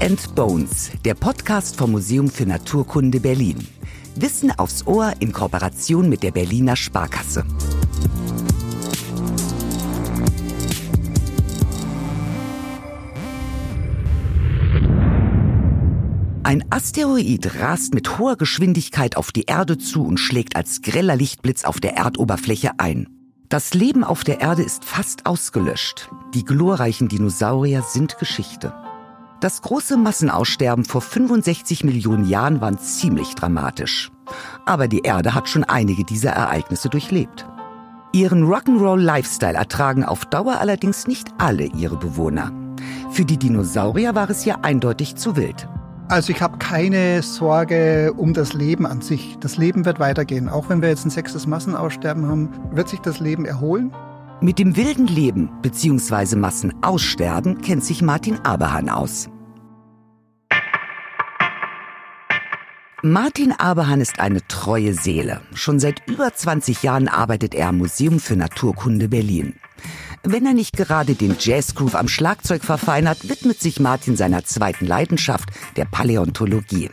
and Bones, der Podcast vom Museum für Naturkunde Berlin. Wissen aufs Ohr in Kooperation mit der Berliner Sparkasse. Ein Asteroid rast mit hoher Geschwindigkeit auf die Erde zu und schlägt als greller Lichtblitz auf der Erdoberfläche ein. Das Leben auf der Erde ist fast ausgelöscht. Die glorreichen Dinosaurier sind Geschichte. Das große Massenaussterben vor 65 Millionen Jahren war ziemlich dramatisch. Aber die Erde hat schon einige dieser Ereignisse durchlebt. Ihren Rock'n'Roll-Lifestyle ertragen auf Dauer allerdings nicht alle ihre Bewohner. Für die Dinosaurier war es ja eindeutig zu wild. Also ich habe keine Sorge um das Leben an sich. Das Leben wird weitergehen. Auch wenn wir jetzt ein sechstes Massenaussterben haben, wird sich das Leben erholen. Mit dem wilden Leben bzw. Massenaussterben kennt sich Martin Aberhahn aus. Martin Aberhahn ist eine treue Seele. Schon seit über 20 Jahren arbeitet er am Museum für Naturkunde Berlin. Wenn er nicht gerade den Jazzgroove am Schlagzeug verfeinert, widmet sich Martin seiner zweiten Leidenschaft, der Paläontologie.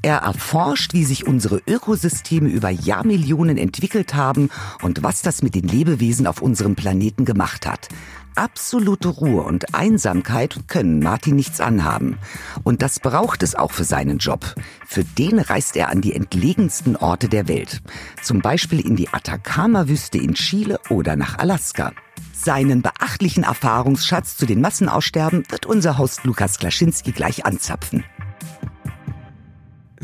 Er erforscht, wie sich unsere Ökosysteme über Jahrmillionen entwickelt haben und was das mit den Lebewesen auf unserem Planeten gemacht hat. Absolute Ruhe und Einsamkeit können Martin nichts anhaben. Und das braucht es auch für seinen Job. Für den reist er an die entlegensten Orte der Welt. Zum Beispiel in die Atacama-Wüste in Chile oder nach Alaska. Seinen beachtlichen Erfahrungsschatz zu den Massenaussterben wird unser Host Lukas Klaschinski gleich anzapfen.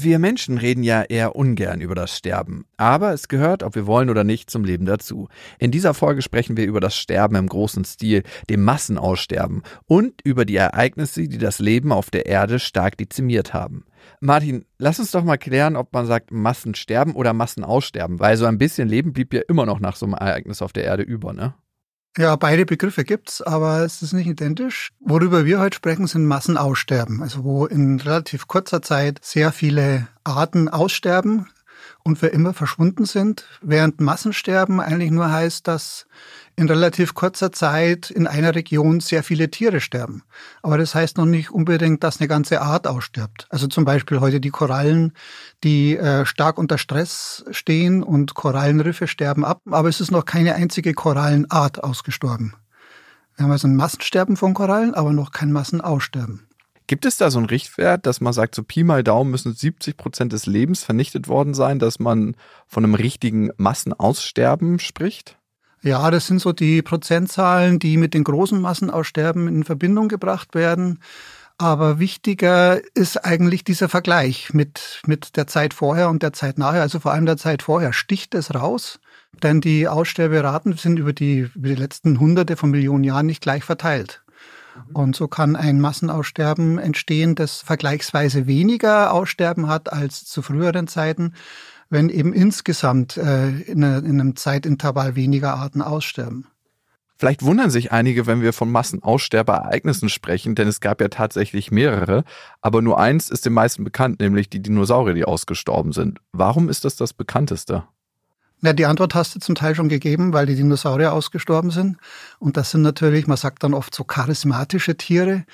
Wir Menschen reden ja eher ungern über das Sterben, aber es gehört, ob wir wollen oder nicht, zum Leben dazu. In dieser Folge sprechen wir über das Sterben im großen Stil, dem Massenaussterben und über die Ereignisse, die das Leben auf der Erde stark dezimiert haben. Martin, lass uns doch mal klären, ob man sagt Massensterben oder Massenaussterben, weil so ein bisschen Leben blieb ja immer noch nach so einem Ereignis auf der Erde über, ne? Ja, beide Begriffe gibt's, aber es ist nicht identisch. Worüber wir heute sprechen, sind Massenaussterben, also wo in relativ kurzer Zeit sehr viele Arten aussterben und für immer verschwunden sind, während Massensterben eigentlich nur heißt, dass in relativ kurzer Zeit in einer Region sehr viele Tiere sterben. Aber das heißt noch nicht unbedingt, dass eine ganze Art ausstirbt. Also zum Beispiel heute die Korallen, die äh, stark unter Stress stehen und Korallenriffe sterben ab. Aber es ist noch keine einzige Korallenart ausgestorben. Wir haben also ein Massensterben von Korallen, aber noch kein Massenaussterben. Gibt es da so einen Richtwert, dass man sagt, so Pi mal Daumen müssen 70 Prozent des Lebens vernichtet worden sein, dass man von einem richtigen Massenaussterben spricht? Ja, das sind so die Prozentzahlen, die mit den großen Massenaussterben in Verbindung gebracht werden. Aber wichtiger ist eigentlich dieser Vergleich mit, mit der Zeit vorher und der Zeit nachher, also vor allem der Zeit vorher. Sticht es raus? Denn die Aussterberaten sind über die, über die letzten Hunderte von Millionen Jahren nicht gleich verteilt. Und so kann ein Massenaussterben entstehen, das vergleichsweise weniger Aussterben hat als zu früheren Zeiten, wenn eben insgesamt äh, in, einem Zeitintervall weniger Arten aussterben. Vielleicht wundern sich einige, wenn wir von Massenaussterbeereignissen sprechen, denn es gab ja tatsächlich mehrere, aber nur eins ist den meisten bekannt, nämlich die Dinosaurier, die ausgestorben sind. Warum ist das das bekannteste? Na, die Antwort hast du zum Teil schon gegeben, weil die Dinosaurier ausgestorben sind. Und das sind natürlich, man sagt dann oft so charismatische Tiere,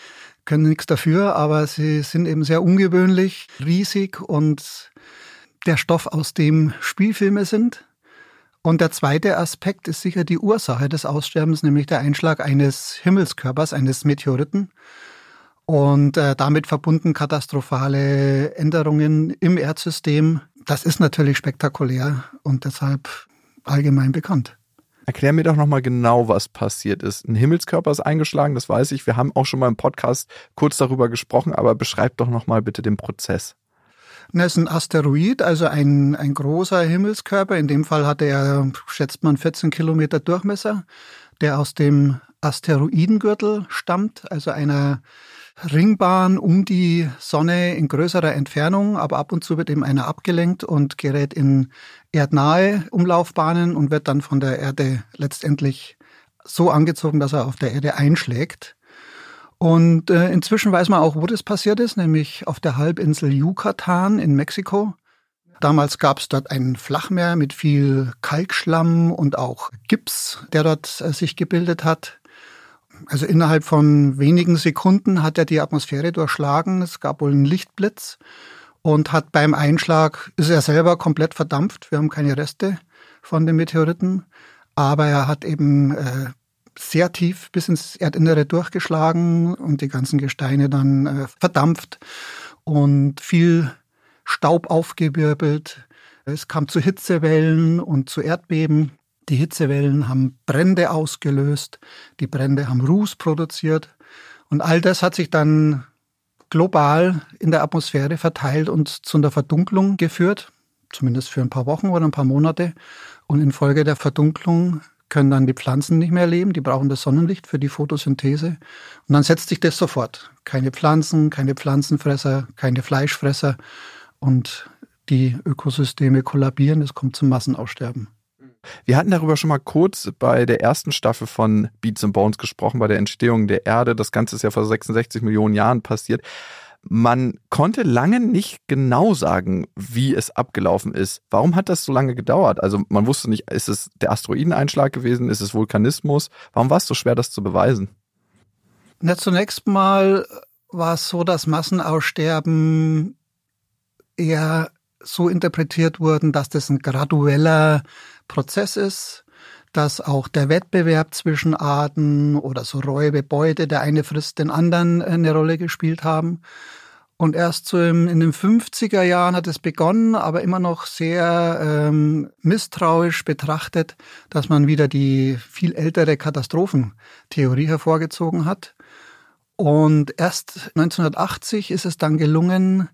können nichts dafür, aber sie sind eben sehr ungewöhnlich, riesig und der Stoff, aus dem Spielfilme sind. Und der zweite Aspekt ist sicher die Ursache des Aussterbens, nämlich der Einschlag eines Himmelskörpers, eines Meteoriten. Und äh, damit verbunden katastrophale Änderungen im Erdsystem, das ist natürlich spektakulär und deshalb allgemein bekannt. Erklär mir doch nochmal genau, was passiert ist. Ein Himmelskörper ist eingeschlagen, das weiß ich. Wir haben auch schon mal im Podcast kurz darüber gesprochen, aber beschreib doch nochmal bitte den Prozess. Das ist ein Asteroid, also ein, ein großer Himmelskörper. In dem Fall hatte er, schätzt man, 14 Kilometer Durchmesser, der aus dem Asteroidengürtel stammt, also einer Ringbahn um die Sonne in größerer Entfernung, aber ab und zu wird eben einer abgelenkt und gerät in erdnahe Umlaufbahnen und wird dann von der Erde letztendlich so angezogen, dass er auf der Erde einschlägt. Und äh, inzwischen weiß man auch, wo das passiert ist, nämlich auf der Halbinsel Yucatan in Mexiko. Damals gab es dort ein Flachmeer mit viel Kalkschlamm und auch Gips, der dort äh, sich gebildet hat. Also innerhalb von wenigen Sekunden hat er die Atmosphäre durchschlagen. Es gab wohl einen Lichtblitz und hat beim Einschlag ist er selber komplett verdampft. Wir haben keine Reste von den Meteoriten, aber er hat eben äh, sehr tief bis ins Erdinnere durchgeschlagen und die ganzen Gesteine dann äh, verdampft und viel Staub aufgewirbelt. Es kam zu Hitzewellen und zu Erdbeben. Die Hitzewellen haben Brände ausgelöst, die Brände haben Ruß produziert und all das hat sich dann global in der Atmosphäre verteilt und zu einer Verdunklung geführt, zumindest für ein paar Wochen oder ein paar Monate. Und infolge der Verdunklung können dann die Pflanzen nicht mehr leben, die brauchen das Sonnenlicht für die Photosynthese. Und dann setzt sich das sofort. Keine Pflanzen, keine Pflanzenfresser, keine Fleischfresser und die Ökosysteme kollabieren, es kommt zum Massenaussterben. Wir hatten darüber schon mal kurz bei der ersten Staffel von Beats and Bones gesprochen, bei der Entstehung der Erde. Das Ganze ist ja vor 66 Millionen Jahren passiert. Man konnte lange nicht genau sagen, wie es abgelaufen ist. Warum hat das so lange gedauert? Also man wusste nicht, ist es der Asteroideneinschlag gewesen, ist es Vulkanismus? Warum war es so schwer, das zu beweisen? Na, zunächst mal war es so, dass Massenaussterben eher so interpretiert wurden, dass das ein gradueller Prozess ist, dass auch der Wettbewerb zwischen Arten oder so Räube, Beute, der eine frisst den anderen äh, eine Rolle gespielt haben. Und erst so im, in den 50er Jahren hat es begonnen, aber immer noch sehr ähm, misstrauisch betrachtet, dass man wieder die viel ältere Katastrophentheorie hervorgezogen hat. Und erst 1980 ist es dann gelungen,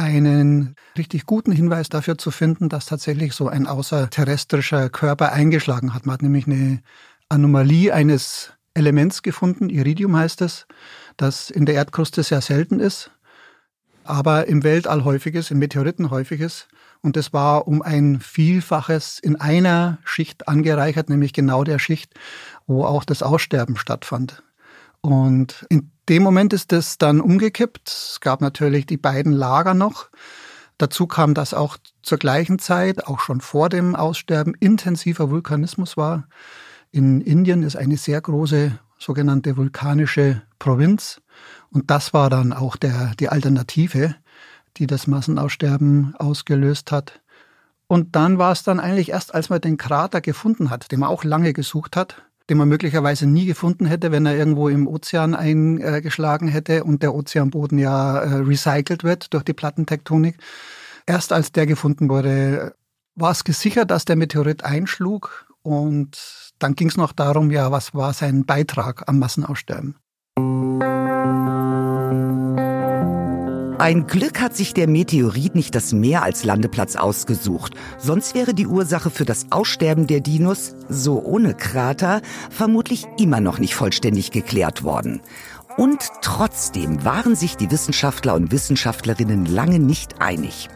einen richtig guten Hinweis dafür zu finden, dass tatsächlich so ein außerterrestrischer Körper eingeschlagen hat. Man hat nämlich eine Anomalie eines Elements gefunden, Iridium heißt es, das in der Erdkruste sehr selten ist, aber im Weltall häufig ist, in Meteoriten häufig ist. Und das war um ein Vielfaches in einer Schicht angereichert, nämlich genau der Schicht, wo auch das Aussterben stattfand. Und in dem Moment ist das dann umgekippt. Es gab natürlich die beiden Lager noch. Dazu kam, dass auch zur gleichen Zeit, auch schon vor dem Aussterben, intensiver Vulkanismus war. In Indien ist eine sehr große sogenannte vulkanische Provinz. Und das war dann auch der, die Alternative, die das Massenaussterben ausgelöst hat. Und dann war es dann eigentlich erst, als man den Krater gefunden hat, den man auch lange gesucht hat, den man möglicherweise nie gefunden hätte, wenn er irgendwo im Ozean eingeschlagen hätte und der Ozeanboden ja äh, recycelt wird durch die Plattentektonik. Erst als der gefunden wurde, war es gesichert, dass der Meteorit einschlug und dann ging es noch darum, ja, was war sein Beitrag am Massenaussterben. Ein Glück hat sich der Meteorit nicht das Meer als Landeplatz ausgesucht. Sonst wäre die Ursache für das Aussterben der Dinos, so ohne Krater, vermutlich immer noch nicht vollständig geklärt worden. Und trotzdem waren sich die Wissenschaftler und Wissenschaftlerinnen lange nicht einig.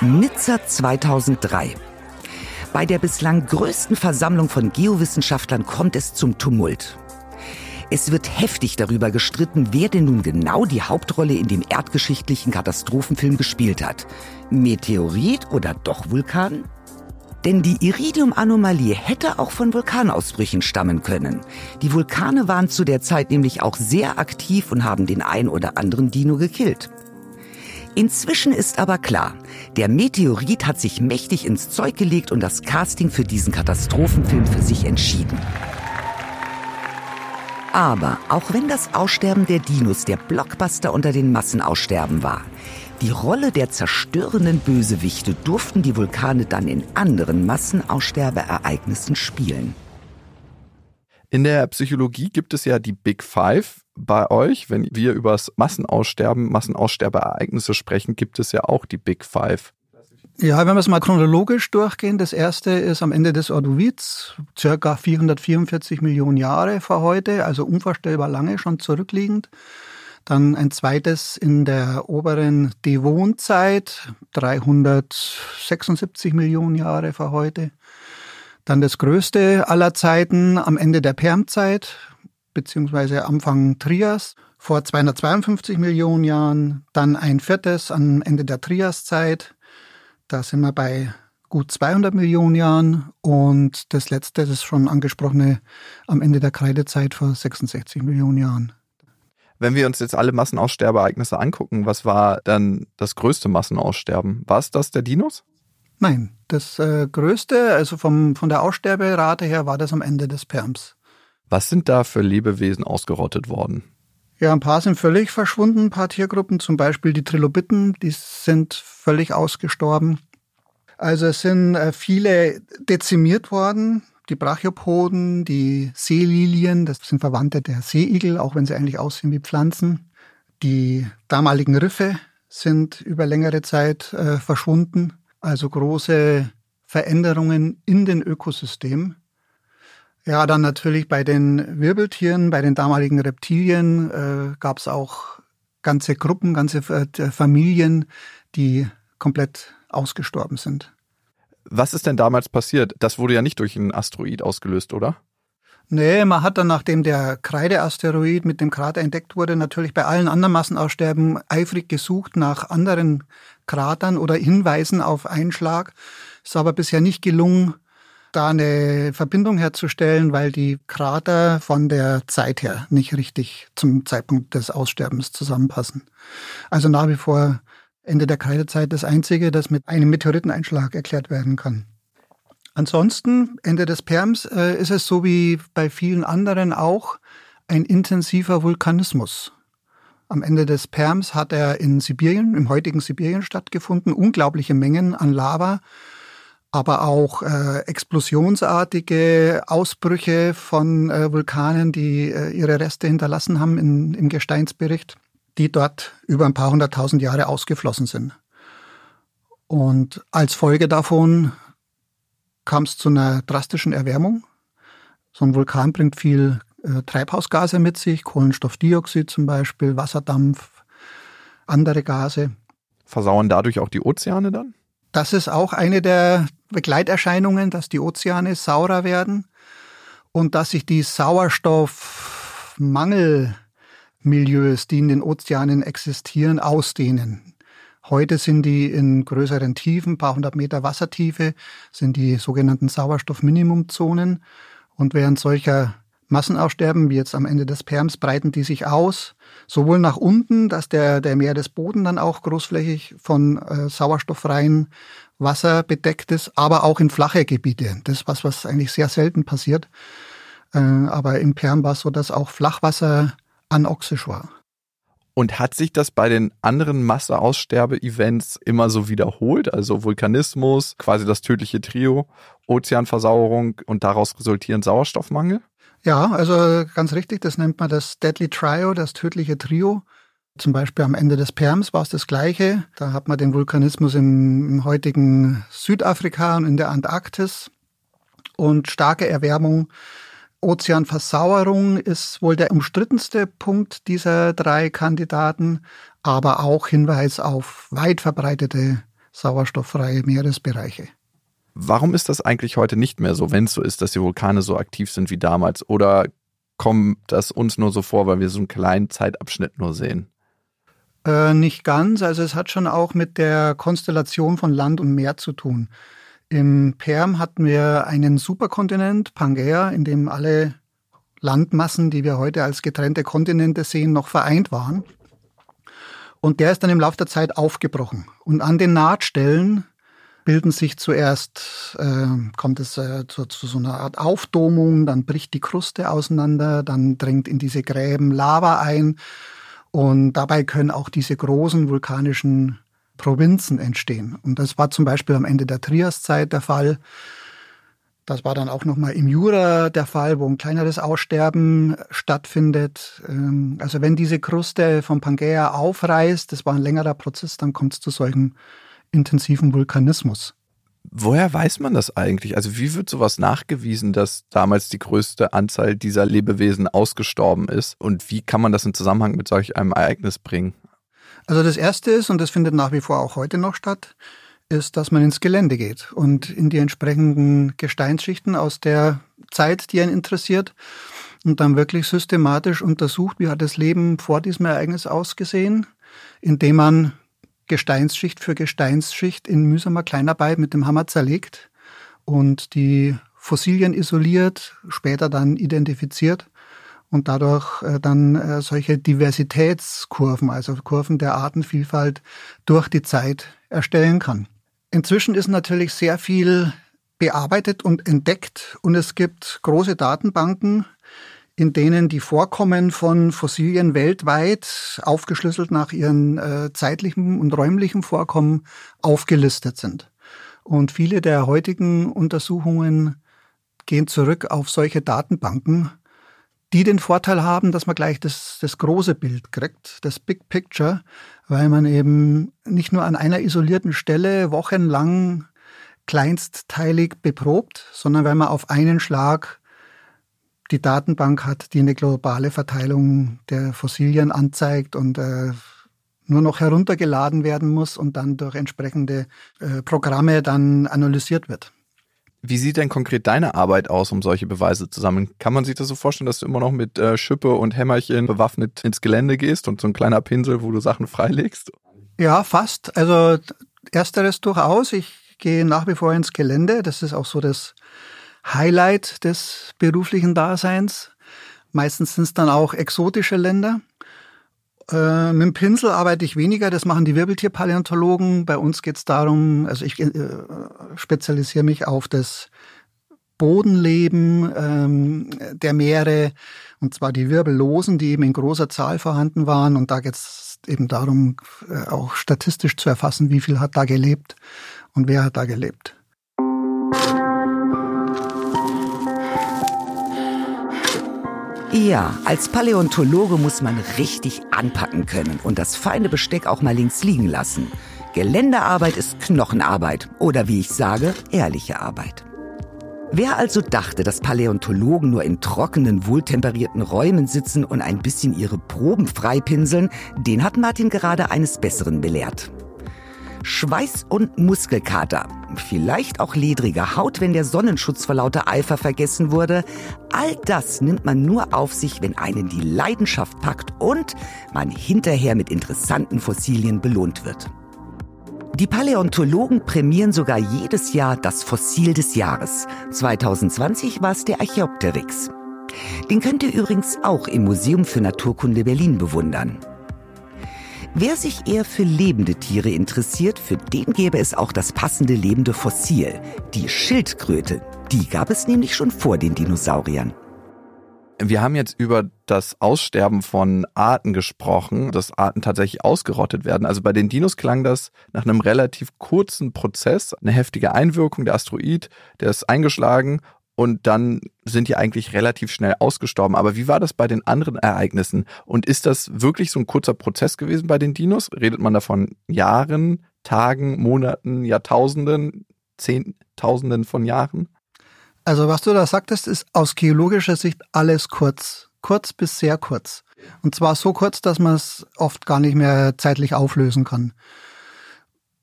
Nizza 2003. Bei der bislang größten Versammlung von Geowissenschaftlern kommt es zum Tumult. Es wird heftig darüber gestritten, wer denn nun genau die Hauptrolle in dem erdgeschichtlichen Katastrophenfilm gespielt hat. Meteorit oder doch Vulkan? Denn die Iridium-Anomalie hätte auch von Vulkanausbrüchen stammen können. Die Vulkane waren zu der Zeit nämlich auch sehr aktiv und haben den ein oder anderen Dino gekillt. Inzwischen ist aber klar, der Meteorit hat sich mächtig ins Zeug gelegt und das Casting für diesen Katastrophenfilm für sich entschieden. Aber auch wenn das Aussterben der Dinos der Blockbuster unter den Massenaussterben war, die Rolle der zerstörenden Bösewichte durften die Vulkane dann in anderen Massenaussterbeereignissen spielen. In der Psychologie gibt es ja die Big Five. Bei euch, wenn wir über das Massenaussterben, Massenaussterbeereignisse sprechen, gibt es ja auch die Big Five. Ja, wenn wir es mal chronologisch durchgehen, das erste ist am Ende des Ordovids, circa 444 Millionen Jahre vor heute, also unvorstellbar lange schon zurückliegend. Dann ein zweites in der oberen Devonzeit, 376 Millionen Jahre vor heute. Dann das größte aller Zeiten am Ende der Permzeit, beziehungsweise Anfang Trias, vor 252 Millionen Jahren. Dann ein viertes am Ende der Triaszeit, da sind wir bei gut 200 Millionen Jahren und das letzte, das schon angesprochene, am Ende der Kreidezeit vor 66 Millionen Jahren. Wenn wir uns jetzt alle Massenaussterbeereignisse angucken, was war dann das größte Massenaussterben? War es das der Dinos? Nein, das äh, größte, also vom, von der Aussterberate her, war das am Ende des Perms. Was sind da für Lebewesen ausgerottet worden? Ja, ein paar sind völlig verschwunden, ein paar Tiergruppen, zum Beispiel die Trilobiten, die sind völlig ausgestorben. Also es sind äh, viele dezimiert worden, die Brachiopoden, die Seelilien, das sind Verwandte der Seeigel, auch wenn sie eigentlich aussehen wie Pflanzen. Die damaligen Riffe sind über längere Zeit äh, verschwunden, also große Veränderungen in den Ökosystemen. Ja, dann natürlich bei den Wirbeltieren, bei den damaligen Reptilien äh, gab es auch ganze Gruppen, ganze äh, Familien, die komplett ausgestorben sind. Was ist denn damals passiert? Das wurde ja nicht durch einen Asteroid ausgelöst, oder? Nee, man hat dann, nachdem der Kreideasteroid mit dem Krater entdeckt wurde, natürlich bei allen anderen Massenaussterben eifrig gesucht nach anderen Kratern oder Hinweisen auf Einschlag. Ist aber bisher nicht gelungen, da eine Verbindung herzustellen, weil die Krater von der Zeit her nicht richtig zum Zeitpunkt des Aussterbens zusammenpassen. Also nach wie vor Ende der Kreidezeit das einzige, das mit einem Meteoriteneinschlag erklärt werden kann. Ansonsten, Ende des Perms, äh, ist es so wie bei vielen anderen auch ein intensiver Vulkanismus. Am Ende des Perms hat er in Sibirien, im heutigen Sibirien stattgefunden, unglaubliche Mengen an Lava aber auch äh, explosionsartige Ausbrüche von äh, Vulkanen, die äh, ihre Reste hinterlassen haben in, im Gesteinsbericht, die dort über ein paar hunderttausend Jahre ausgeflossen sind. Und als Folge davon kam es zu einer drastischen Erwärmung. So ein Vulkan bringt viel äh, Treibhausgase mit sich, Kohlenstoffdioxid zum Beispiel, Wasserdampf, andere Gase. Versauern dadurch auch die Ozeane dann? Das ist auch eine der Begleiterscheinungen, dass die Ozeane saurer werden und dass sich die Sauerstoffmangelmilieus, die in den Ozeanen existieren, ausdehnen. Heute sind die in größeren Tiefen, paar hundert Meter Wassertiefe, sind die sogenannten Sauerstoffminimumzonen. Und während solcher Massenaussterben, wie jetzt am Ende des Perms, breiten die sich aus, sowohl nach unten, dass der, der Meeresboden dann auch großflächig von äh, sauerstofffreien Wasser bedeckt ist, aber auch in flache Gebiete. Das ist was, was eigentlich sehr selten passiert. Äh, aber im Perm war es so, dass auch Flachwasser anoxisch war. Und hat sich das bei den anderen Masseaussterbe-Events immer so wiederholt? Also Vulkanismus, quasi das tödliche Trio, Ozeanversauerung und daraus resultierend Sauerstoffmangel? Ja, also ganz richtig, das nennt man das Deadly Trio, das tödliche Trio. Zum Beispiel am Ende des Perms war es das Gleiche. Da hat man den Vulkanismus im, im heutigen Südafrika und in der Antarktis. Und starke Erwärmung, Ozeanversauerung ist wohl der umstrittenste Punkt dieser drei Kandidaten, aber auch Hinweis auf weit verbreitete sauerstofffreie Meeresbereiche. Warum ist das eigentlich heute nicht mehr so, wenn es so ist, dass die Vulkane so aktiv sind wie damals? Oder kommt das uns nur so vor, weil wir so einen kleinen Zeitabschnitt nur sehen? Äh, nicht ganz. Also es hat schon auch mit der Konstellation von Land und Meer zu tun. Im Perm hatten wir einen Superkontinent, Pangea, in dem alle Landmassen, die wir heute als getrennte Kontinente sehen, noch vereint waren. Und der ist dann im Laufe der Zeit aufgebrochen. Und an den Nahtstellen bilden sich zuerst, äh, kommt es äh, zu, zu, so einer Art Aufdomung, dann bricht die Kruste auseinander, dann dringt in diese Gräben Lava ein und dabei können auch diese großen vulkanischen Provinzen entstehen. Und das war zum Beispiel am Ende der Triaszeit der Fall. Das war dann auch nochmal im Jura der Fall, wo ein kleineres Aussterben stattfindet. Ähm, also wenn diese Kruste von Pangea aufreißt, das war ein längerer Prozess, dann kommt es zu solchen intensiven Vulkanismus. Woher weiß man das eigentlich? Also wie wird sowas nachgewiesen, dass damals die größte Anzahl dieser Lebewesen ausgestorben ist? Und wie kann man das in Zusammenhang mit solch einem Ereignis bringen? Also das Erste ist, und das findet nach wie vor auch heute noch statt, ist, dass man ins Gelände geht und in die entsprechenden Gesteinsschichten aus der Zeit, die einen interessiert, und dann wirklich systematisch untersucht, wie hat das Leben vor diesem Ereignis ausgesehen, indem man Gesteinsschicht für Gesteinsschicht in mühsamer Kleinarbeit mit dem Hammer zerlegt und die Fossilien isoliert, später dann identifiziert und dadurch äh, dann äh, solche Diversitätskurven, also Kurven der Artenvielfalt durch die Zeit erstellen kann. Inzwischen ist natürlich sehr viel bearbeitet und entdeckt und es gibt große Datenbanken, in denen die Vorkommen von Fossilien weltweit aufgeschlüsselt nach ihren äh, zeitlichen und räumlichen Vorkommen aufgelistet sind. Und viele der heutigen Untersuchungen gehen zurück auf solche Datenbanken, die den Vorteil haben, dass man gleich das, das große Bild kriegt, das Big Picture, weil man eben nicht nur an einer isolierten Stelle wochenlang kleinstteilig beprobt, sondern weil man auf einen Schlag die Datenbank hat, die eine globale Verteilung der Fossilien anzeigt und äh, nur noch heruntergeladen werden muss und dann durch entsprechende äh, Programme dann analysiert wird. Wie sieht denn konkret deine Arbeit aus, um solche Beweise zu sammeln? Kann man sich das so vorstellen, dass du immer noch mit äh, Schippe und Hämmerchen bewaffnet ins Gelände gehst und so ein kleiner Pinsel, wo du Sachen freilegst? Ja, fast. Also ersteres durchaus. Ich gehe nach wie vor ins Gelände. Das ist auch so das Highlight des beruflichen Daseins. Meistens sind es dann auch exotische Länder. Äh, mit dem Pinsel arbeite ich weniger, das machen die Wirbeltierpaläontologen. Bei uns geht es darum, also ich äh, spezialisiere mich auf das Bodenleben ähm, der Meere, und zwar die Wirbellosen, die eben in großer Zahl vorhanden waren. Und da geht es eben darum, äh, auch statistisch zu erfassen, wie viel hat da gelebt und wer hat da gelebt. Ja, als Paläontologe muss man richtig anpacken können und das feine Besteck auch mal links liegen lassen. Geländearbeit ist Knochenarbeit oder wie ich sage, ehrliche Arbeit. Wer also dachte, dass Paläontologen nur in trockenen, wohltemperierten Räumen sitzen und ein bisschen ihre Proben freipinseln, den hat Martin gerade eines Besseren belehrt. Schweiß und Muskelkater, vielleicht auch ledrige Haut, wenn der Sonnenschutz vor lauter Eifer vergessen wurde. All das nimmt man nur auf sich, wenn einen die Leidenschaft packt und man hinterher mit interessanten Fossilien belohnt wird. Die Paläontologen prämieren sogar jedes Jahr das Fossil des Jahres. 2020 war es der Archaeopteryx. Den könnt ihr übrigens auch im Museum für Naturkunde Berlin bewundern. Wer sich eher für lebende Tiere interessiert, für den gäbe es auch das passende lebende Fossil, die Schildkröte. Die gab es nämlich schon vor den Dinosauriern. Wir haben jetzt über das Aussterben von Arten gesprochen, dass Arten tatsächlich ausgerottet werden. Also bei den Dinos klang das nach einem relativ kurzen Prozess, eine heftige Einwirkung. Der Asteroid, der ist eingeschlagen und dann sind die eigentlich relativ schnell ausgestorben. Aber wie war das bei den anderen Ereignissen? Und ist das wirklich so ein kurzer Prozess gewesen bei den Dinos? Redet man davon Jahren, Tagen, Monaten, Jahrtausenden, Zehntausenden von Jahren? Also was du da sagtest, ist aus geologischer Sicht alles kurz. Kurz bis sehr kurz. Und zwar so kurz, dass man es oft gar nicht mehr zeitlich auflösen kann.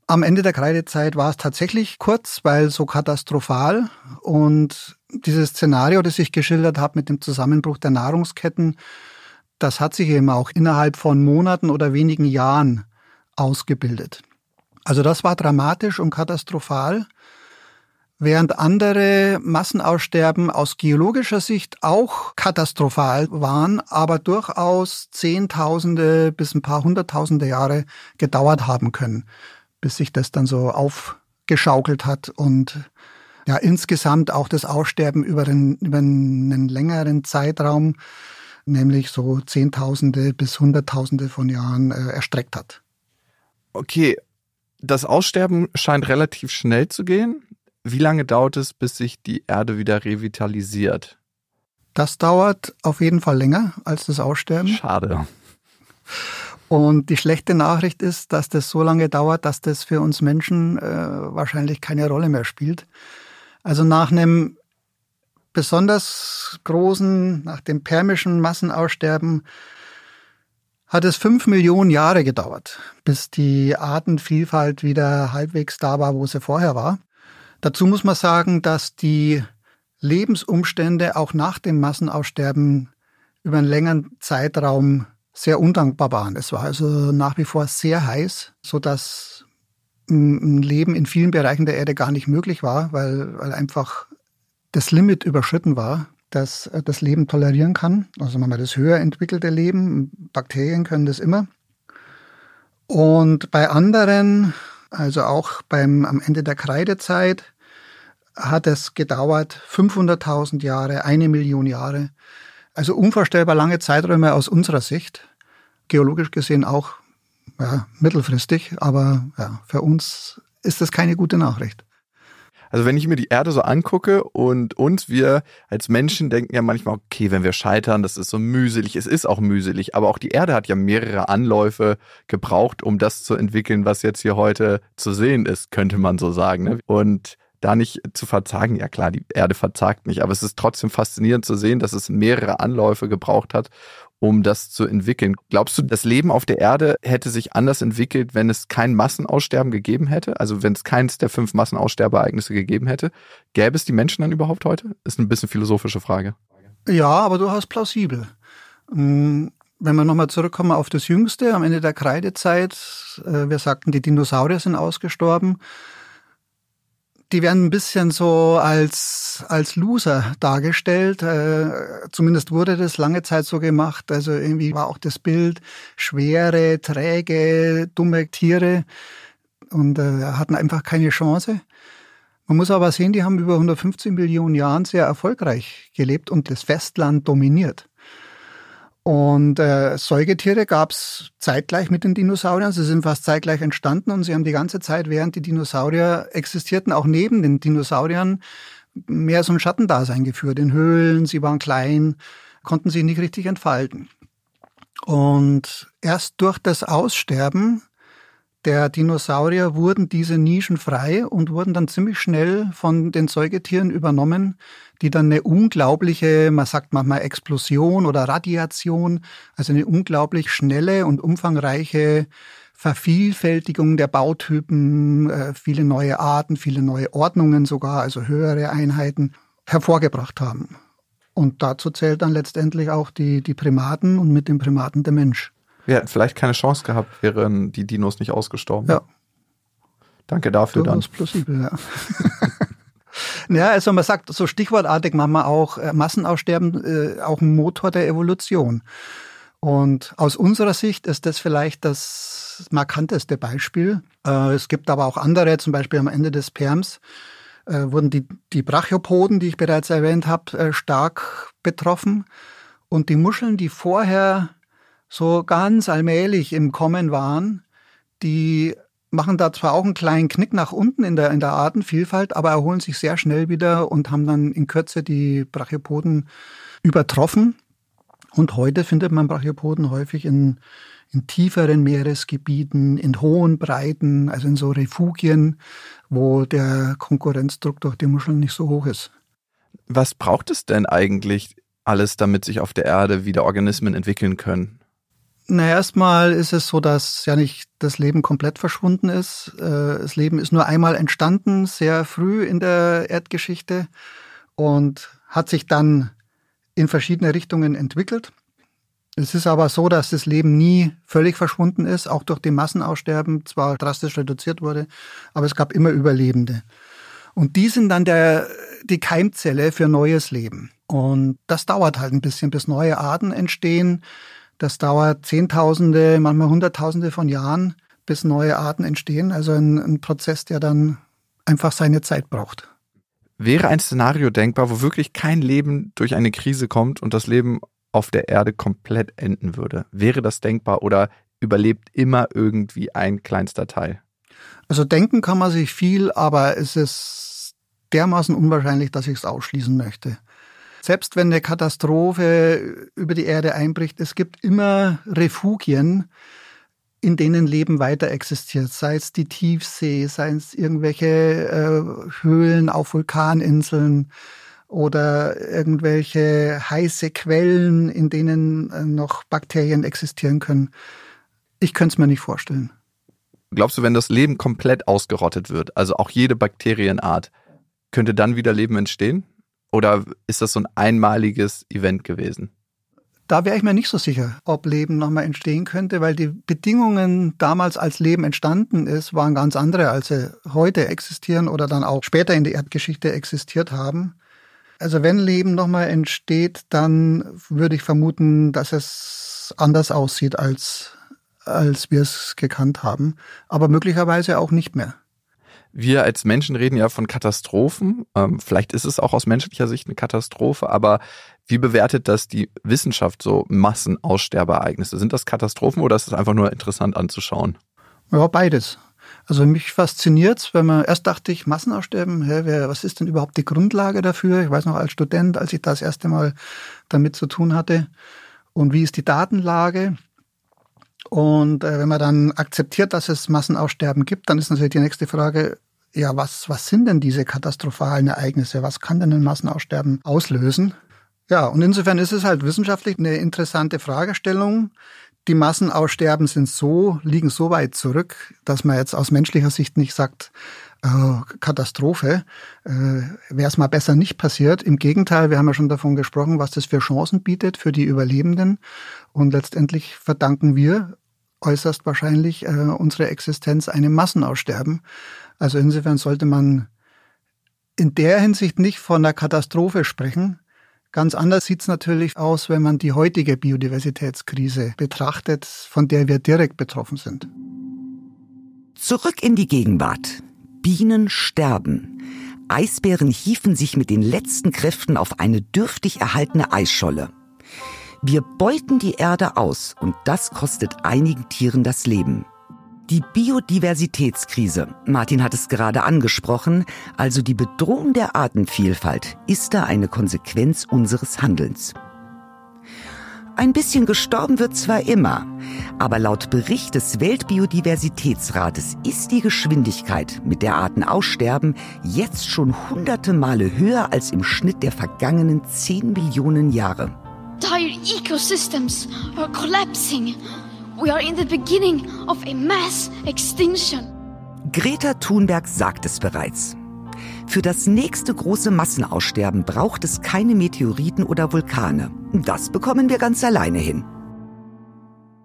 Am Ende der Kreidezeit war es tatsächlich kurz, weil so katastrophal. Und dieses Szenario, das ich geschildert habe mit dem Zusammenbruch der Nahrungsketten, das hat sich eben auch innerhalb von Monaten oder wenigen Jahren ausgebildet. Also das war dramatisch und katastrophal, während andere Massenaussterben aus geologischer Sicht auch katastrophal waren, aber durchaus Zehntausende bis ein paar Hunderttausende Jahre gedauert haben können bis sich das dann so aufgeschaukelt hat und ja, insgesamt auch das Aussterben über, den, über einen längeren Zeitraum, nämlich so Zehntausende bis Hunderttausende von Jahren äh, erstreckt hat. Okay, das Aussterben scheint relativ schnell zu gehen. Wie lange dauert es, bis sich die Erde wieder revitalisiert? Das dauert auf jeden Fall länger als das Aussterben. Schade. Und die schlechte Nachricht ist, dass das so lange dauert, dass das für uns Menschen äh, wahrscheinlich keine Rolle mehr spielt. Also nach einem besonders großen, nach dem permischen Massenaussterben hat es fünf Millionen Jahre gedauert, bis die Artenvielfalt wieder halbwegs da war, wo sie vorher war. Dazu muss man sagen, dass die Lebensumstände auch nach dem Massenaussterben über einen längeren Zeitraum sehr undankbar waren. Es war also nach wie vor sehr heiß, so dass ein Leben in vielen Bereichen der Erde gar nicht möglich war, weil, weil einfach das Limit überschritten war, dass das Leben tolerieren kann. Also man das höher entwickelte Leben, Bakterien können das immer. Und bei anderen, also auch beim, am Ende der Kreidezeit, hat es gedauert 500.000 Jahre, eine Million Jahre. Also unvorstellbar lange Zeiträume aus unserer Sicht. Geologisch gesehen auch ja, mittelfristig, aber ja, für uns ist das keine gute Nachricht. Also wenn ich mir die Erde so angucke und uns, wir als Menschen denken ja manchmal, okay, wenn wir scheitern, das ist so mühselig. Es ist auch mühselig, aber auch die Erde hat ja mehrere Anläufe gebraucht, um das zu entwickeln, was jetzt hier heute zu sehen ist, könnte man so sagen. Ne? Und da nicht zu verzagen. Ja klar, die Erde verzagt nicht, aber es ist trotzdem faszinierend zu sehen, dass es mehrere Anläufe gebraucht hat, um das zu entwickeln. Glaubst du, das Leben auf der Erde hätte sich anders entwickelt, wenn es kein Massenaussterben gegeben hätte? Also wenn es keins der fünf Massenaussterbeereignisse gegeben hätte? Gäbe es die Menschen dann überhaupt heute? Ist eine bisschen philosophische Frage. Ja, aber du hast plausibel. Mm, wenn wir nochmal zurückkommen auf das Jüngste, am Ende der Kreidezeit, äh, wir sagten, die Dinosaurier sind ausgestorben die werden ein bisschen so als, als Loser dargestellt. Äh, zumindest wurde das lange Zeit so gemacht. Also irgendwie war auch das Bild schwere, träge, dumme Tiere und äh, hatten einfach keine Chance. Man muss aber sehen, die haben über 115 Millionen Jahren sehr erfolgreich gelebt und das Festland dominiert. Und äh, Säugetiere gab es zeitgleich mit den Dinosauriern. Sie sind fast zeitgleich entstanden und sie haben die ganze Zeit, während die Dinosaurier existierten, auch neben den Dinosauriern mehr so ein Schattendasein geführt. In Höhlen, sie waren klein, konnten sich nicht richtig entfalten. Und erst durch das Aussterben der Dinosaurier wurden diese Nischen frei und wurden dann ziemlich schnell von den Säugetieren übernommen, die dann eine unglaubliche, man sagt manchmal Explosion oder Radiation, also eine unglaublich schnelle und umfangreiche Vervielfältigung der Bautypen, äh, viele neue Arten, viele neue Ordnungen sogar, also höhere Einheiten hervorgebracht haben. Und dazu zählt dann letztendlich auch die, die Primaten und mit den Primaten der Mensch. Wir hätten vielleicht keine Chance gehabt, wären die Dinos nicht ausgestorben. Ja. Danke dafür Durchaus dann. plausibel, ja. ja, also man sagt so stichwortartig manchmal auch äh, Massenaussterben, äh, auch ein Motor der Evolution. Und aus unserer Sicht ist das vielleicht das markanteste Beispiel. Äh, es gibt aber auch andere, zum Beispiel am Ende des Perms äh, wurden die, die Brachiopoden, die ich bereits erwähnt habe, äh, stark betroffen. Und die Muscheln, die vorher so ganz allmählich im Kommen waren, die machen da zwar auch einen kleinen Knick nach unten in der, in der Artenvielfalt, aber erholen sich sehr schnell wieder und haben dann in Kürze die Brachiopoden übertroffen. Und heute findet man Brachiopoden häufig in, in tieferen Meeresgebieten, in hohen Breiten, also in so Refugien, wo der Konkurrenzdruck durch die Muscheln nicht so hoch ist. Was braucht es denn eigentlich alles, damit sich auf der Erde wieder Organismen entwickeln können? Na, erstmal ist es so, dass ja nicht das Leben komplett verschwunden ist. Äh, das Leben ist nur einmal entstanden, sehr früh in der Erdgeschichte und hat sich dann in verschiedene Richtungen entwickelt. Es ist aber so, dass das Leben nie völlig verschwunden ist, auch durch die Massenaussterben zwar drastisch reduziert wurde, aber es gab immer Überlebende. Und die sind dann der, die Keimzelle für neues Leben. Und das dauert halt ein bisschen, bis neue Arten entstehen das dauert Zehntausende, manchmal Hunderttausende von Jahren, bis neue Arten entstehen. Also ein, ein Prozess, der dann einfach seine Zeit braucht. Wäre ein Szenario denkbar, wo wirklich kein Leben durch eine Krise kommt und das Leben auf der Erde komplett enden würde? Wäre das denkbar oder überlebt immer irgendwie ein kleinster Teil? Also denken kann man sich viel, aber es ist dermaßen unwahrscheinlich, dass ich es ausschließen möchte selbst wenn eine Katastrophe über die Erde einbricht, es gibt immer Refugien, in denen Leben weiter existiert, sei es die Tiefsee, sei es irgendwelche äh, Höhlen auf Vulkaninseln oder irgendwelche heiße Quellen, in denen äh, noch Bakterien existieren können. Ich könnte es mir nicht vorstellen. Glaubst du, wenn das Leben komplett ausgerottet wird, also auch jede Bakterienart, könnte dann wieder Leben entstehen? Oder ist das so ein einmaliges Event gewesen? Da wäre ich mir nicht so sicher, ob Leben nochmal entstehen könnte, weil die Bedingungen damals, als Leben entstanden ist, waren ganz andere, als sie heute existieren oder dann auch später in der Erdgeschichte existiert haben. Also wenn Leben nochmal entsteht, dann würde ich vermuten, dass es anders aussieht, als, als wir es gekannt haben, aber möglicherweise auch nicht mehr. Wir als Menschen reden ja von Katastrophen. Ähm, vielleicht ist es auch aus menschlicher Sicht eine Katastrophe, aber wie bewertet das die Wissenschaft, so Massenaussterbeereignisse? Sind das Katastrophen oder ist es einfach nur interessant anzuschauen? Ja, beides. Also mich fasziniert wenn man, erst dachte ich, Massenaussterben, hä, wer, was ist denn überhaupt die Grundlage dafür? Ich weiß noch als Student, als ich das erste Mal damit zu tun hatte. Und wie ist die Datenlage? Und äh, wenn man dann akzeptiert, dass es Massenaussterben gibt, dann ist natürlich die nächste Frage, ja, was, was sind denn diese katastrophalen Ereignisse? Was kann denn ein Massenaussterben auslösen? Ja, und insofern ist es halt wissenschaftlich eine interessante Fragestellung. Die Massenaussterben sind so, liegen so weit zurück, dass man jetzt aus menschlicher Sicht nicht sagt, äh, Katastrophe, äh, wäre es mal besser nicht passiert. Im Gegenteil, wir haben ja schon davon gesprochen, was das für Chancen bietet für die Überlebenden. Und letztendlich verdanken wir äußerst wahrscheinlich äh, unsere Existenz einem Massenaussterben. Also insofern sollte man in der Hinsicht nicht von einer Katastrophe sprechen. Ganz anders sieht es natürlich aus, wenn man die heutige Biodiversitätskrise betrachtet, von der wir direkt betroffen sind. Zurück in die Gegenwart. Bienen sterben. Eisbären hiefen sich mit den letzten Kräften auf eine dürftig erhaltene Eisscholle. Wir beuten die Erde aus und das kostet einigen Tieren das Leben. Die Biodiversitätskrise, Martin hat es gerade angesprochen, also die Bedrohung der Artenvielfalt, ist da eine Konsequenz unseres Handelns. Ein bisschen gestorben wird zwar immer, aber laut Bericht des Weltbiodiversitätsrates ist die Geschwindigkeit, mit der Arten aussterben, jetzt schon hunderte Male höher als im Schnitt der vergangenen 10 Millionen Jahre. Entire ecosystems are collapsing. We are in the beginning of a mass extinction. Greta Thunberg sagt es bereits. Für das nächste große Massenaussterben braucht es keine Meteoriten oder Vulkane. Das bekommen wir ganz alleine hin.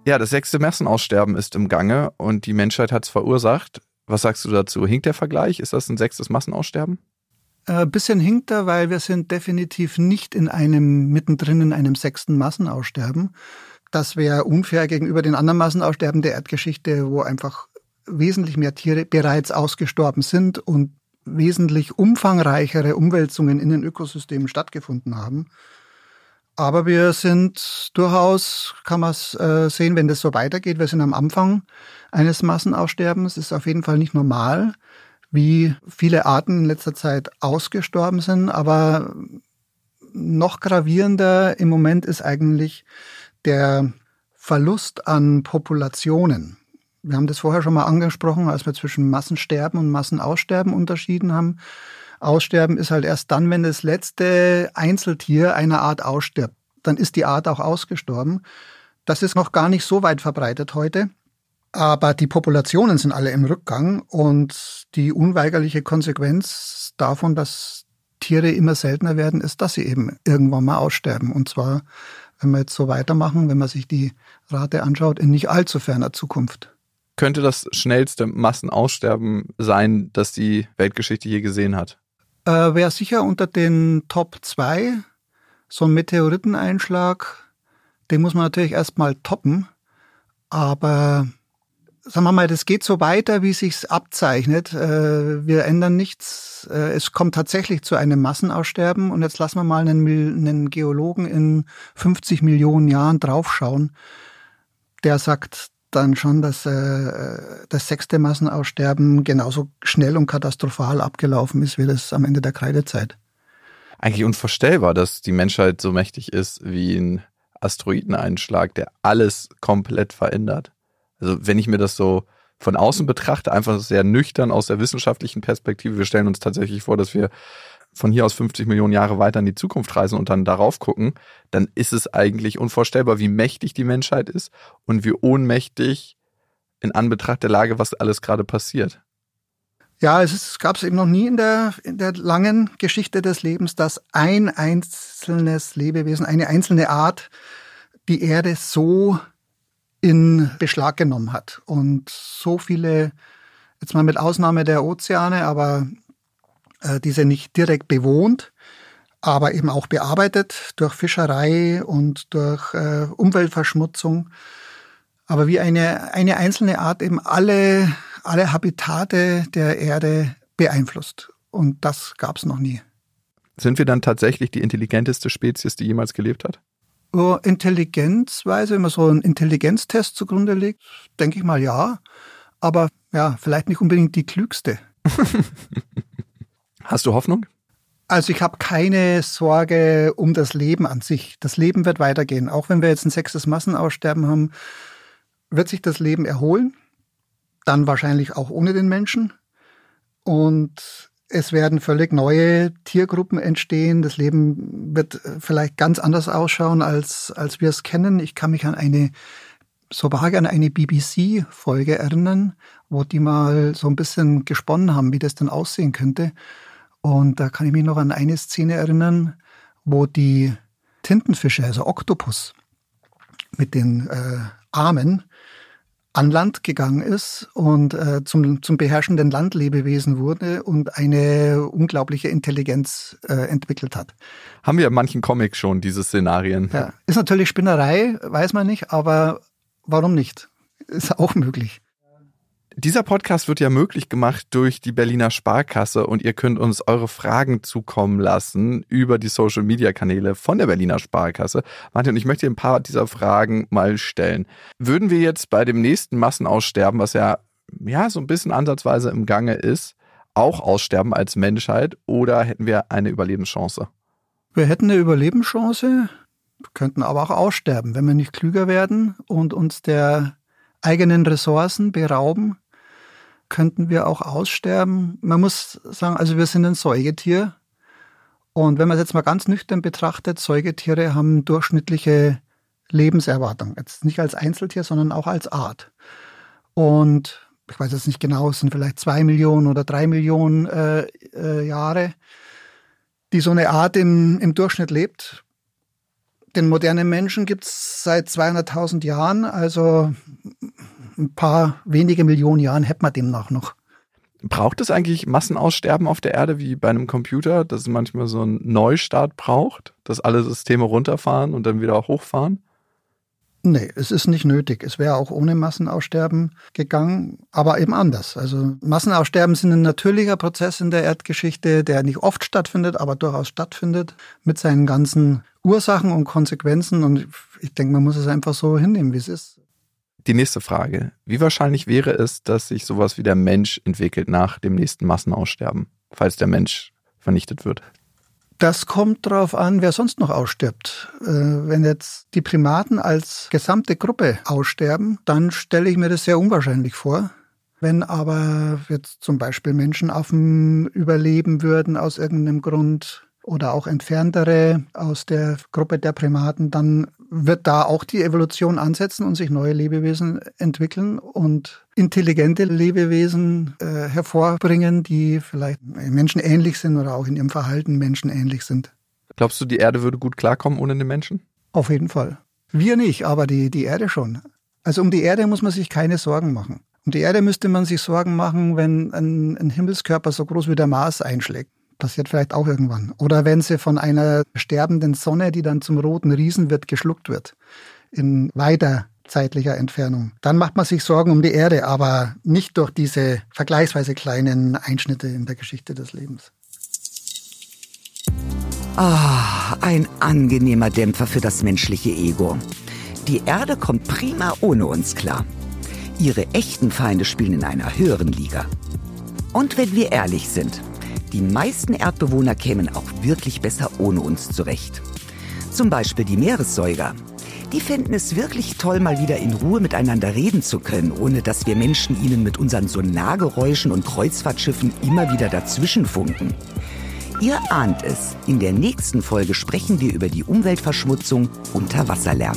Ja, das sechste Massenaussterben ist im Gange und die Menschheit hat es verursacht. Was sagst du dazu? Hinkt der Vergleich? Ist das ein sechstes Massenaussterben? Ein äh, bisschen hinkt er, weil wir sind definitiv nicht in einem, mittendrin in einem sechsten Massenaussterben. Das wäre unfair gegenüber den anderen Massenaussterben der Erdgeschichte, wo einfach wesentlich mehr Tiere bereits ausgestorben sind und wesentlich umfangreichere Umwälzungen in den Ökosystemen stattgefunden haben. Aber wir sind durchaus, kann man es äh, sehen, wenn das so weitergeht, wir sind am Anfang eines Massenaussterbens. Ist auf jeden Fall nicht normal, wie viele Arten in letzter Zeit ausgestorben sind. Aber noch gravierender im Moment ist eigentlich der Verlust an Populationen. Wir haben das vorher schon mal angesprochen, als wir zwischen Massensterben und Massenaussterben unterschieden haben. Aussterben ist halt erst dann, wenn das letzte Einzeltier einer Art ausstirbt. Dann ist die Art auch ausgestorben. Das ist noch gar nicht so weit verbreitet heute. Aber die Populationen sind alle im Rückgang und die unweigerliche Konsequenz davon, dass Tiere immer seltener werden, ist, dass sie eben irgendwann mal aussterben. Und zwar, wenn wir jetzt so weitermachen, wenn man sich die Rate anschaut, in nicht allzu ferner Zukunft. Könnte das schnellste Massenaussterben sein, das die Weltgeschichte je gesehen hat? Äh, Wäre sicher unter den Top 2. So ein Meteoriteneinschlag, den muss man natürlich erstmal toppen. Aber sagen wir mal, das geht so weiter, wie sich's abzeichnet. Äh, wir ändern nichts. Äh, es kommt tatsächlich zu einem Massenaussterben. Und jetzt lassen wir mal einen, einen Geologen in 50 Millionen Jahren draufschauen. Der sagt dann schon, dass äh, das sechste Massenaussterben genauso schnell und katastrophal abgelaufen ist wie das am Ende der Kreidezeit. Eigentlich unvorstellbar, dass die Menschheit so mächtig ist wie ein Asteroideneinschlag, der alles komplett verändert. Also wenn ich mir das so von außen betrachte, einfach sehr nüchtern aus der wissenschaftlichen Perspektive, wir stellen uns tatsächlich vor, dass wir von hier aus 50 Millionen Jahre weiter in die Zukunft reisen und dann darauf gucken, dann ist es eigentlich unvorstellbar, wie mächtig die Menschheit ist und wie ohnmächtig in Anbetracht der Lage, was alles gerade passiert. Ja, es, gab es eben noch nie in der, in der langen Geschichte des Lebens, dass ein einzelnes Lebewesen, eine einzelne Art die Erde so in Beschlag genommen hat und so viele, jetzt mal mit Ausnahme der Ozeane, aber äh, diese nicht direkt bewohnt, aber eben auch bearbeitet durch Fischerei und durch äh, Umweltverschmutzung. Aber wie eine, eine einzelne Art eben alle, alle Habitate der Erde beeinflusst. Und das gab es noch nie. Sind wir dann tatsächlich die intelligenteste Spezies, die jemals gelebt hat? Oh, Intelligenzweise, wenn man so einen Intelligenztest zugrunde legt, denke ich mal ja. Aber ja, vielleicht nicht unbedingt die klügste. Hast du Hoffnung? Also ich habe keine Sorge um das Leben an sich. Das Leben wird weitergehen. Auch wenn wir jetzt ein sechstes Massenaussterben haben, wird sich das Leben erholen. Dann wahrscheinlich auch ohne den Menschen. Und es werden völlig neue Tiergruppen entstehen. Das Leben wird vielleicht ganz anders ausschauen, als, als wir es kennen. Ich kann mich an eine, so vage an eine BBC-Folge erinnern, wo die mal so ein bisschen gesponnen haben, wie das denn aussehen könnte. Und da kann ich mich noch an eine Szene erinnern, wo die Tintenfische, also Oktopus, mit den äh, Armen an Land gegangen ist und äh, zum, zum beherrschenden Landlebewesen wurde und eine unglaubliche Intelligenz äh, entwickelt hat. Haben wir in manchen Comics schon diese Szenarien? Ja. Ist natürlich Spinnerei, weiß man nicht, aber warum nicht? Ist auch möglich. Dieser Podcast wird ja möglich gemacht durch die Berliner Sparkasse und ihr könnt uns eure Fragen zukommen lassen über die Social Media Kanäle von der Berliner Sparkasse. Martin, ich möchte dir ein paar dieser Fragen mal stellen. Würden wir jetzt bei dem nächsten Massenaussterben, was ja, ja so ein bisschen ansatzweise im Gange ist, auch aussterben als Menschheit oder hätten wir eine Überlebenschance? Wir hätten eine Überlebenschance, könnten aber auch aussterben, wenn wir nicht klüger werden und uns der eigenen Ressourcen berauben, könnten wir auch aussterben. Man muss sagen, also wir sind ein Säugetier. Und wenn man es jetzt mal ganz nüchtern betrachtet, Säugetiere haben durchschnittliche Lebenserwartung. Jetzt nicht als Einzeltier, sondern auch als Art. Und ich weiß jetzt nicht genau, es sind vielleicht zwei Millionen oder drei Millionen äh, äh, Jahre, die so eine Art im, im Durchschnitt lebt. Den modernen Menschen gibt es seit 200.000 Jahren, also ein paar wenige Millionen Jahren hätten wir demnach noch. Braucht es eigentlich Massenaussterben auf der Erde wie bei einem Computer, dass es manchmal so einen Neustart braucht, dass alle Systeme runterfahren und dann wieder hochfahren? Nee, es ist nicht nötig. Es wäre auch ohne Massenaussterben gegangen, aber eben anders. Also Massenaussterben sind ein natürlicher Prozess in der Erdgeschichte, der nicht oft stattfindet, aber durchaus stattfindet, mit seinen ganzen Ursachen und Konsequenzen. Und ich denke, man muss es einfach so hinnehmen, wie es ist. Die nächste Frage. Wie wahrscheinlich wäre es, dass sich sowas wie der Mensch entwickelt nach dem nächsten Massenaussterben, falls der Mensch vernichtet wird? Das kommt darauf an, wer sonst noch ausstirbt. Äh, wenn jetzt die Primaten als gesamte Gruppe aussterben, dann stelle ich mir das sehr unwahrscheinlich vor. Wenn aber jetzt zum Beispiel Menschenaffen überleben würden aus irgendeinem Grund, oder auch entferntere aus der Gruppe der Primaten, dann wird da auch die Evolution ansetzen und sich neue Lebewesen entwickeln und intelligente Lebewesen äh, hervorbringen, die vielleicht Menschen ähnlich sind oder auch in ihrem Verhalten Menschen ähnlich sind. Glaubst du, die Erde würde gut klarkommen ohne den Menschen? Auf jeden Fall. Wir nicht, aber die, die Erde schon. Also um die Erde muss man sich keine Sorgen machen. Um die Erde müsste man sich Sorgen machen, wenn ein, ein Himmelskörper so groß wie der Mars einschlägt passiert vielleicht auch irgendwann. Oder wenn sie von einer sterbenden Sonne, die dann zum roten Riesen wird, geschluckt wird. In weiter zeitlicher Entfernung. Dann macht man sich Sorgen um die Erde, aber nicht durch diese vergleichsweise kleinen Einschnitte in der Geschichte des Lebens. Ah, ein angenehmer Dämpfer für das menschliche Ego. Die Erde kommt prima ohne uns klar. Ihre echten Feinde spielen in einer höheren Liga. Und wenn wir ehrlich sind, die meisten Erdbewohner kämen auch wirklich besser ohne uns zurecht. Zum Beispiel die Meeressäuger. Die fänden es wirklich toll, mal wieder in Ruhe miteinander reden zu können, ohne dass wir Menschen ihnen mit unseren Sonargeräuschen und Kreuzfahrtschiffen immer wieder dazwischenfunken. Ihr ahnt es, in der nächsten Folge sprechen wir über die Umweltverschmutzung unter Wasserlärm.